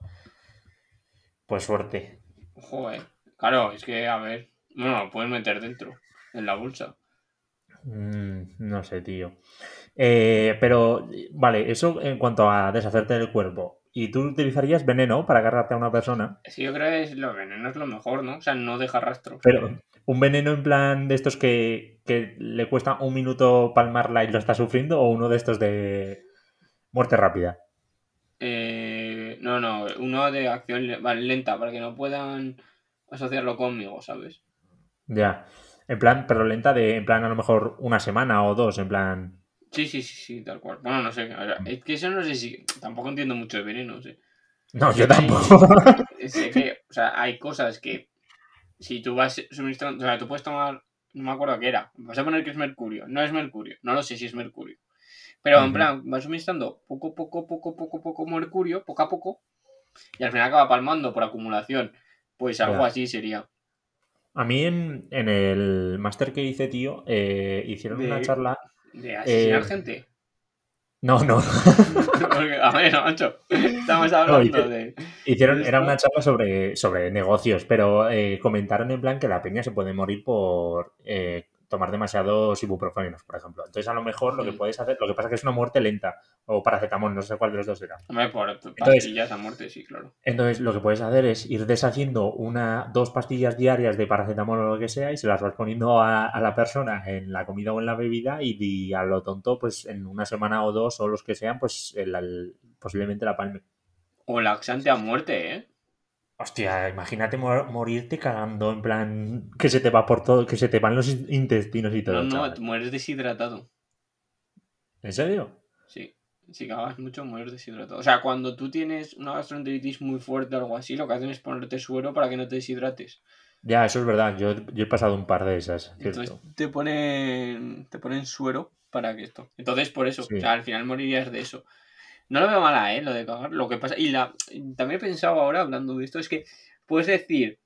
Pues suerte. Joder. Claro, es que, a ver, no, lo puedes meter dentro, en la bolsa. Mm, no sé, tío. Eh, pero, vale, eso en cuanto a deshacerte del cuerpo. ¿Y tú utilizarías veneno para agarrarte a una persona? Sí, yo creo que lo veneno es lo mejor, ¿no? O sea, no deja rastro. Pero, ¿un veneno en plan de estos que, que le cuesta un minuto palmarla y lo está sufriendo? ¿O uno de estos de muerte rápida? Eh, no, no, uno de acción lenta, para que no puedan asociarlo conmigo, ¿sabes? Ya. En plan, pero lenta de, en plan, a lo mejor una semana o dos, en plan. Sí, sí, sí, sí, tal cual. Bueno, no sé. Es que eso no sé si. Tampoco entiendo mucho de veneno, sé. No, yo tampoco. sé que, o sea, hay cosas que. Si tú vas suministrando. O sea, tú puedes tomar. No me acuerdo qué era. Vas a poner que es mercurio. No es mercurio. No lo sé si es mercurio. Pero en plan, vas suministrando poco, poco, poco, poco, poco mercurio, poco a poco. Y al final acaba palmando por acumulación. Pues algo así sería. A mí en, el máster que hice, tío, eh, hicieron una charla. ¿De asesinar eh, gente? No, no. [LAUGHS] a ver, macho. Estamos hablando de. Hicieron, era una charla sobre, sobre negocios, pero eh, comentaron en plan que la peña se puede morir por tomar demasiados ibuprofenos, por ejemplo. Entonces, a lo mejor lo que puedes hacer, lo que pasa es que es una muerte lenta, o paracetamol, no sé cuál de los dos era. Hombre, por pastillas a muerte, sí, claro. Entonces, lo que puedes hacer es ir deshaciendo una, dos pastillas diarias de paracetamol o lo que sea y se las vas poniendo a, la persona en la comida o en la bebida y, a lo tonto, pues en una semana o dos o los que sean, pues posiblemente la palme. O laxante a muerte, ¿eh? Hostia, imagínate morirte cagando, en plan, que se te va por todo, que se te van los intestinos y todo. No, no, mueres deshidratado. ¿En serio? Sí, si cagas mucho, mueres deshidratado. O sea, cuando tú tienes una gastroenteritis muy fuerte o algo así, lo que hacen es ponerte suero para que no te deshidrates. Ya, eso es verdad, yo, he pasado un par de esas. Entonces te ponen, te ponen suero para que esto. Entonces, por eso, o sea, al final morirías de eso. No lo veo mala, ¿eh? Lo de cagar. Lo que pasa. Y la, también he pensado ahora, hablando de esto, es que puedes decir.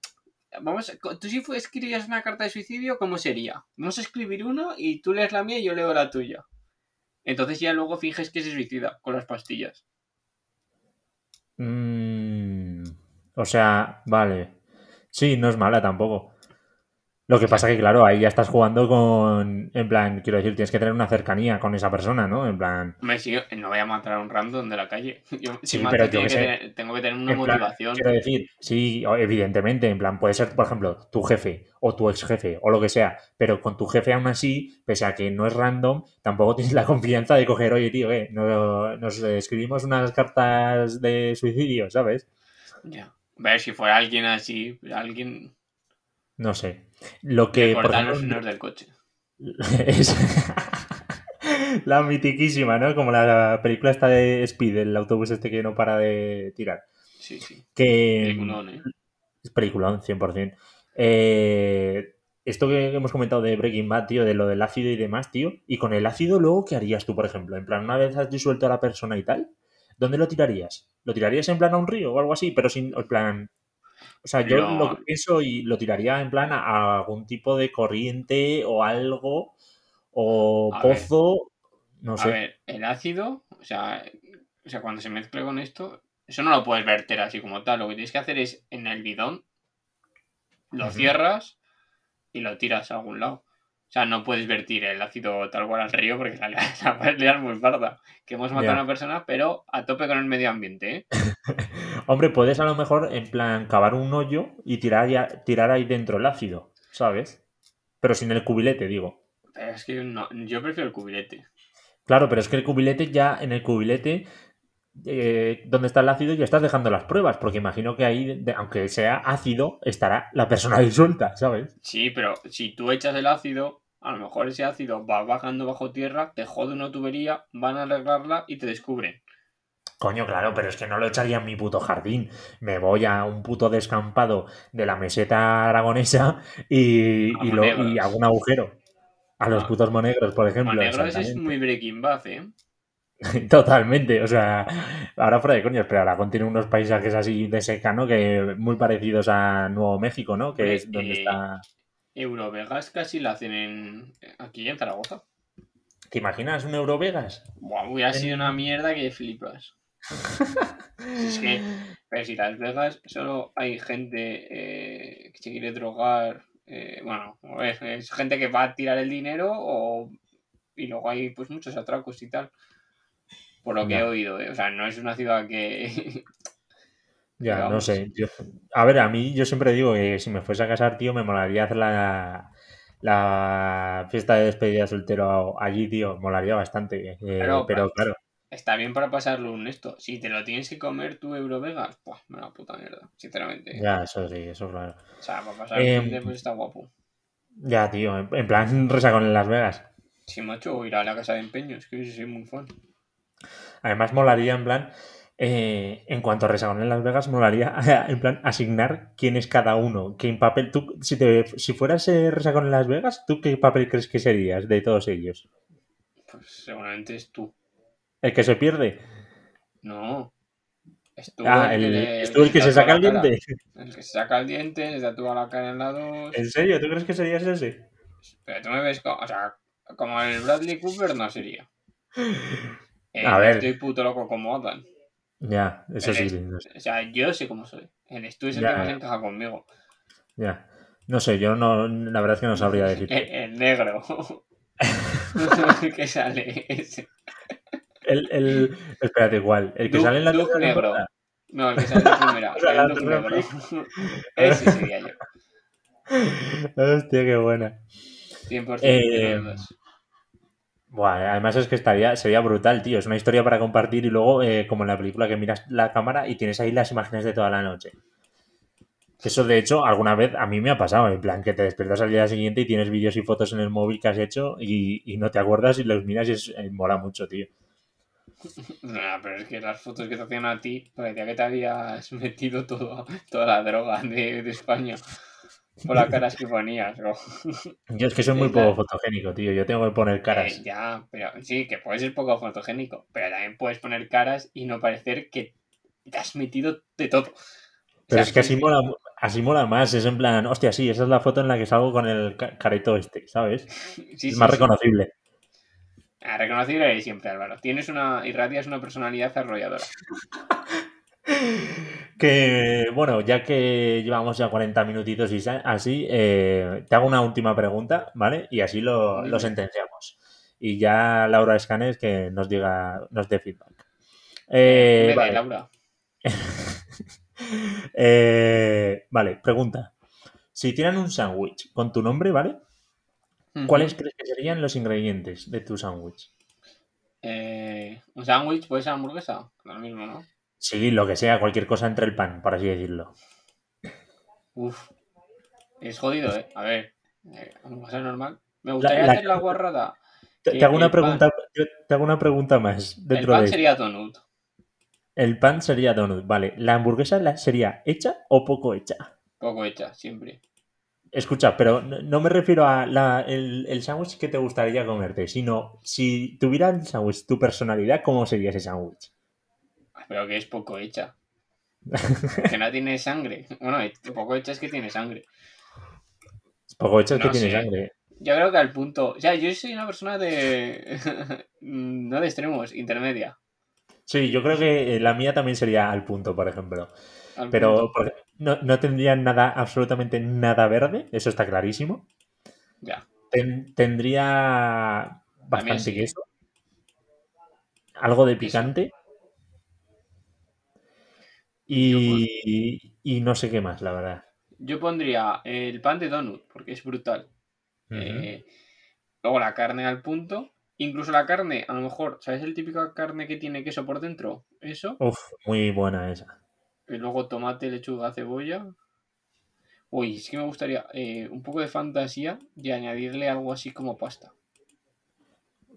Vamos, tú si escribías una carta de suicidio, ¿cómo sería? Vamos a escribir uno y tú lees la mía y yo leo la tuya. Entonces ya luego finges que se suicida con las pastillas. Mm, o sea, vale. Sí, no es mala tampoco. Lo que pasa que, claro, ahí ya estás jugando con. En plan, quiero decir, tienes que tener una cercanía con esa persona, ¿no? En plan. Sigo, no voy a matar a un random de la calle. [LAUGHS] sí, pero tengo que, tener, una motivación. quiero decir, sí, evidentemente, en plan, puede ser, por ejemplo, tu jefe o tu ex jefe o lo que sea, pero con tu jefe aún así, pese a que no es random, tampoco [LAUGHS] tienes la confianza de coger, oye, tío, eh, nos escribimos unas cartas de suicidio, ¿sabes? Ya. Ver si fuera alguien así, alguien no sé. Lo que. por los del coche. [LAUGHS] es la mitiquísima, ¿no? Como la película esta de Speed, el autobús este que no para de tirar. Sí, sí. Que. Peliculón, ¿eh? Es peliculón, 100%. Eh, esto que hemos comentado de Breaking Bad, tío, de lo del ácido y demás, tío. Y con el ácido, luego, ¿qué harías tú, por ejemplo? En plan, una vez has disuelto a la persona y tal, ¿dónde lo tirarías? ¿Lo tirarías en plan a un río o algo así? Pero sin, en plan, o sea, yo lo que pienso y lo tiraría en plan a algún tipo de corriente o algo, o pozo, no sé. A ver, el ácido, o sea, o sea, cuando se mezcle con esto, eso no lo puedes verter así como tal. Lo que tienes que hacer es en el bidón, lo cierras y lo tiras a algún lado. O sea, no puedes vertir el ácido tal cual al río porque [LAUGHS] la, la puedes liar muy parda. Que hemos matado a una persona, pero a tope con el medio ambiente, ¿eh? [LAUGHS] Hombre, puedes a lo mejor, en plan, cavar un hoyo y tirar, ya, tirar ahí dentro el ácido, ¿sabes? Pero sin el cubilete, digo. Pero es que no, yo prefiero el cubilete. Claro, pero es que el cubilete ya, en el cubilete, eh, donde está el ácido, ya estás dejando las pruebas, porque imagino que ahí, aunque sea ácido, estará la persona disuelta, ¿sabes? Sí, pero si tú echas el ácido, a lo mejor ese ácido va bajando bajo tierra, te jode una tubería, van a arreglarla y te descubren. Coño, claro, pero es que no lo echaría en mi puto jardín. Me voy a un puto descampado de la meseta aragonesa y, y, lo, y hago un agujero. A los ah. putos monegros, por ejemplo. Monegros es muy Breaking Bad, ¿eh? [LAUGHS] Totalmente, o sea, ahora fuera de coño, pero Aragón tiene unos paisajes así de secano que muy parecidos a Nuevo México, ¿no? Que es donde eh, está. Eurovegas casi la hacen en, aquí en Zaragoza. ¿Te imaginas un Eurovegas? Buah, hubiera sido una mierda que flipas. [LAUGHS] es que, pero si Las Vegas solo hay gente eh, que se quiere drogar, eh, bueno, es, gente que va a tirar el dinero o, y luego hay pues muchos atracos y tal. Por lo que he oído, ¿eh? o sea, no es una ciudad que... [LAUGHS] ya, no sé. a ver, a mí yo siempre digo que si me fuese a casar, tío, me molaría hacer la, la fiesta de despedida soltero allí, tío, molaría bastante. pero claro está bien para pasarlo un esto. Si te lo tienes que comer tú, Eurovegas, pues me la puta mierda, sinceramente. Ya, eso sí, eso claro. O sea, para pasar eh, un pues está guapo. Ya, tío, en, plan [LAUGHS] resacón en Las Vegas. Sí, macho, ir a la casa de empeños, que soy muy fan. Además, molaría, en plan, eh, en cuanto a resacón en Las Vegas, molaría, [LAUGHS] en plan, asignar quién es cada uno. ¿Qué papel, tú, si, te, si fueras eh, resacón en Las Vegas, ¿tú qué papel crees que serías de todos ellos? Pues seguramente es tú. ¿El que se pierde? No. ah, el, el, que se saca el diente. El que se saca el diente, le tatúa la cara en la dos. ¿En serio? ¿Tú crees que serías ese? Pero tú me ves como. O sea, como el Bradley Cooper no sería. [LAUGHS] Eh, a ver. Estoy puto loco como Adam. Ya, eso sí. O sea, yo sé cómo soy. El estudio es el que más encaja conmigo. Ya. No sé, yo no, la verdad es que no sabría [LAUGHS] decir. el, negro. [LAUGHS] ¿Qué sale ese. El, el, espérate, igual. El que sale en la luz negro. No, el que sale en la primera. [LAUGHS] el Duke negro. Ese sería yo. Hostia, qué buena. 100% eh, Buah, además es que estaría, sería brutal, tío. Es una historia para compartir y luego, eh, como en la película, que miras la cámara y tienes ahí las imágenes de toda la noche. Eso, de hecho, alguna vez a mí me ha pasado, en plan, que te despiertas al día siguiente y tienes vídeos y fotos en el móvil que has hecho y, y no te acuerdas y los miras y es, eh, mola mucho, tío. [LAUGHS] Nah, pero es que las fotos que te hacían a ti parecía que te habías [LAUGHS] metido todo, toda la droga de, de España por las caras que ponías. [LAUGHS] Yo es que soy muy poco fotogénico, tío. Yo tengo que poner caras. Eh, ya, pero sí, que puedes ser poco fotogénico, pero también puedes poner caras y no parecer que te has metido de todo. Pero es que así mola, así mola más. Es en plan, hostia, sí, esa es la foto en la que salgo con el careto este, ¿sabes? [LAUGHS] es más reconocible. Ah, reconocible siempre, Álvaro. Tienes una. irradias una personalidad arrolladora. [LAUGHS] que, bueno, ya que llevamos ya 40 minutitos y así, eh, te hago una última pregunta, ¿vale? Y así lo, sentenciamos. Y ya Laura Escanes que nos diga, nos dé feedback. Eh, vale. Laura. [LAUGHS] Eh, vale, pregunta. Si tienen un sándwich con tu nombre, ¿vale? ¿Cuáles crees que serían los ingredientes de tu sándwich? Eh, un sándwich puede ser hamburguesa, lo mismo, ¿no? Sí, lo que sea, cualquier cosa entre el pan, por así decirlo. Uf, es jodido, ¿eh? A ver, eh, hamburguesa normal. Me gustaría hacer la guarrada. Te, hago una pregunta, te hago una pregunta más. Dentro el pan sería donut. El pan sería donut, vale. ¿La hamburguesa sería hecha o poco hecha? Poco hecha, siempre. Escucha, pero no me refiero a el, el sándwich que te gustaría comerte, sino si tuviera el sándwich tu personalidad, ¿cómo sería ese sándwich? Pero que es poco hecha. [LAUGHS] que no tiene sangre. Bueno, poco hecha es que tiene sangre. Poco hecha es que tiene sangre. Yo creo que al punto. O sea, yo soy una persona de. [LAUGHS] no de extremos, intermedia. Sí, yo creo que la mía también sería al punto, por ejemplo. Pero no, no tendría nada, absolutamente nada verde, eso está clarísimo. Ya. tendría bastante queso. Algo de picante. Y, y, no sé qué más, la verdad. Yo pondría el pan de donut, porque es brutal. Eh, luego la carne al punto. Incluso la carne, a lo mejor, ¿sabes el típico carne que tiene queso por dentro? Eso. Uf, muy buena esa. Y luego tomate, lechuga, cebolla. Uy, es que me gustaría eh, un poco de fantasía y añadirle algo así como pasta.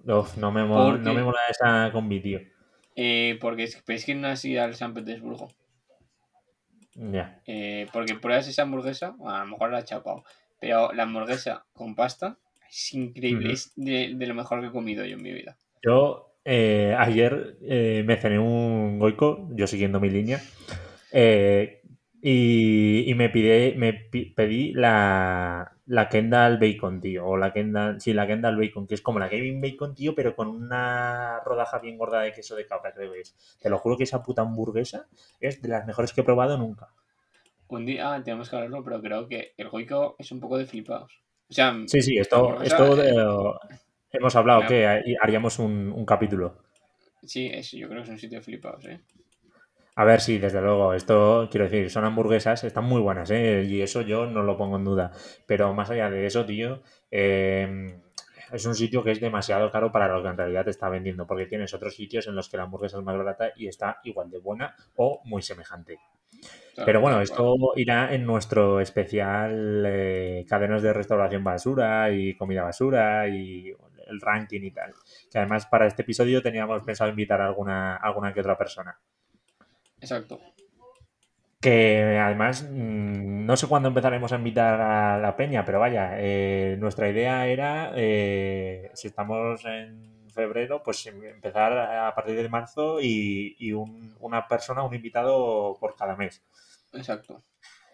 Uf, no me mola, no me mola esa combi, tío. Eh, porque es, es que no has ido al San Petersburgo. Ya. Eh, porque pruebas esa hamburguesa, a lo mejor la he chapado, pero la hamburguesa con pasta es increíble, es de, de, lo mejor que he comido yo en mi vida. Yo ayer me cené un goico, yo siguiendo mi línea, eh, Y, me, pide, me pedí la, la Kendall Bacon, tío. O la Kendall. Sí, la Kendall Bacon, que es como la Kevin Bacon, tío, pero con una rodaja bien gorda de queso de cabra, creo que es. Te lo juro que esa puta hamburguesa es de las mejores que he probado nunca. Un día ah, tenemos que hablarlo, pero creo que el Goico es un poco de flipados. O sea, sí, sí, esto, esto eh, hemos hablado que haríamos un, un capítulo. Sí, eso yo creo que es un sitio de flipados, ¿eh? A ver, sí, desde luego. Esto, quiero decir, son hamburguesas, están muy buenas, ¿eh? Y eso yo no lo pongo en duda. Pero más allá de eso, tío, em, es un sitio que es demasiado caro para lo que en realidad te está vendiendo, porque tienes otros sitios en los que la hamburguesa es más barata y está igual de buena o muy semejante. Pero bueno, esto irá en nuestro especial eh, cadenas de restauración basura y comida basura y el ranking y tal. Que además para este episodio teníamos pensado invitar a alguna, alguna que otra persona. Exacto. Que además, mm, no sé cuándo empezaremos a invitar a la peña, pero vaya, eh, nuestra idea era, eh, si estamos en febrero, pues empezar a partir de marzo y, una persona, un invitado por cada mes. Exacto.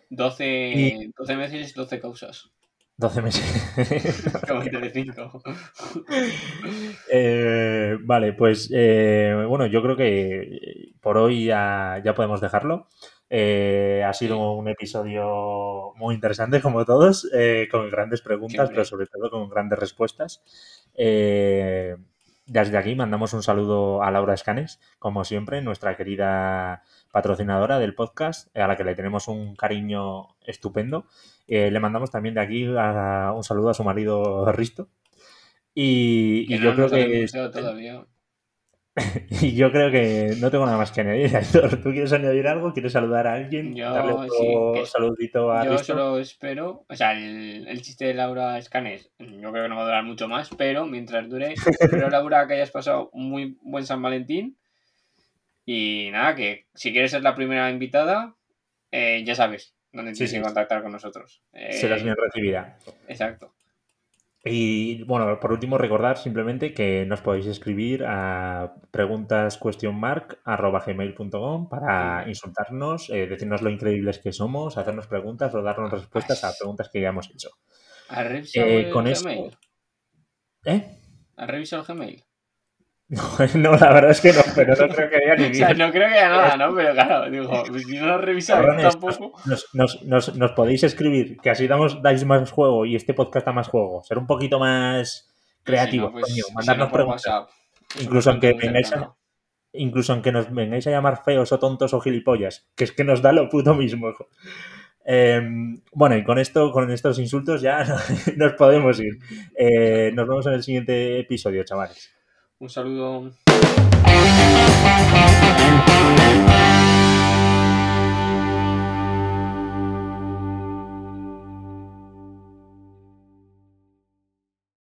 12, 12 meses, 12 causas. 12 meses. [LAUGHS] [LAUGHS] Eh, vale, pues eh, bueno, yo creo que por hoy ya, podemos dejarlo. Eh, ha sido un episodio muy interesante, como todos, con grandes preguntas, pero sobre todo con grandes respuestas. Desde aquí mandamos un saludo a Laura Escanes, como siempre, nuestra querida patrocinadora del podcast, a la que le tenemos un cariño estupendo. Eh, le mandamos también de aquí un saludo a su marido Risto. Y, yo creo que. [LAUGHS] y yo creo que no tengo nada más que añadir. [LAUGHS] ¿Tú quieres añadir algo? ¿Quieres saludar a alguien? Yo, Darle un saludito a Yo solo espero. O sea, el, chiste de Laura Escanes, yo creo que no va a durar mucho más, pero mientras dure, espero, [LAUGHS] Laura, que hayas pasado un muy buen San Valentín. Y nada, que si quieres ser la primera invitada, eh, ya sabes, donde tienes que contactar con nosotros. Serás bien recibida. Exacto. Y bueno, por último, recordar simplemente que nos podéis escribir a preguntas para insultarnos, eh, decirnos lo increíbles que somos, hacernos preguntas o darnos respuestas a preguntas que ya hemos hecho. ¿Has revisado eh, con Gmail? ¿Eh? ¿Has revisado el Gmail? [LAUGHS] No, la verdad es que no, pero no creo que haya ni [LAUGHS] O sea, no creo que haya nada, ¿no? Pero claro, digo, si no lo revisado tampoco. Nos, nos, nos, podéis escribir, que así damos, dais más juego y este podcast da más juego. Ser un poquito más creativo, pues, mandarnos preguntas. incluso aunque vengáis a, incluso aunque nos vengáis a llamar feos o tontos o gilipollas, que es que nos da lo puto mismo. Em, bueno, y con esto, con estos insultos ya [LAUGHS] nos podemos ir. Eh, nos vemos en el siguiente episodio, chavales. Un saludo.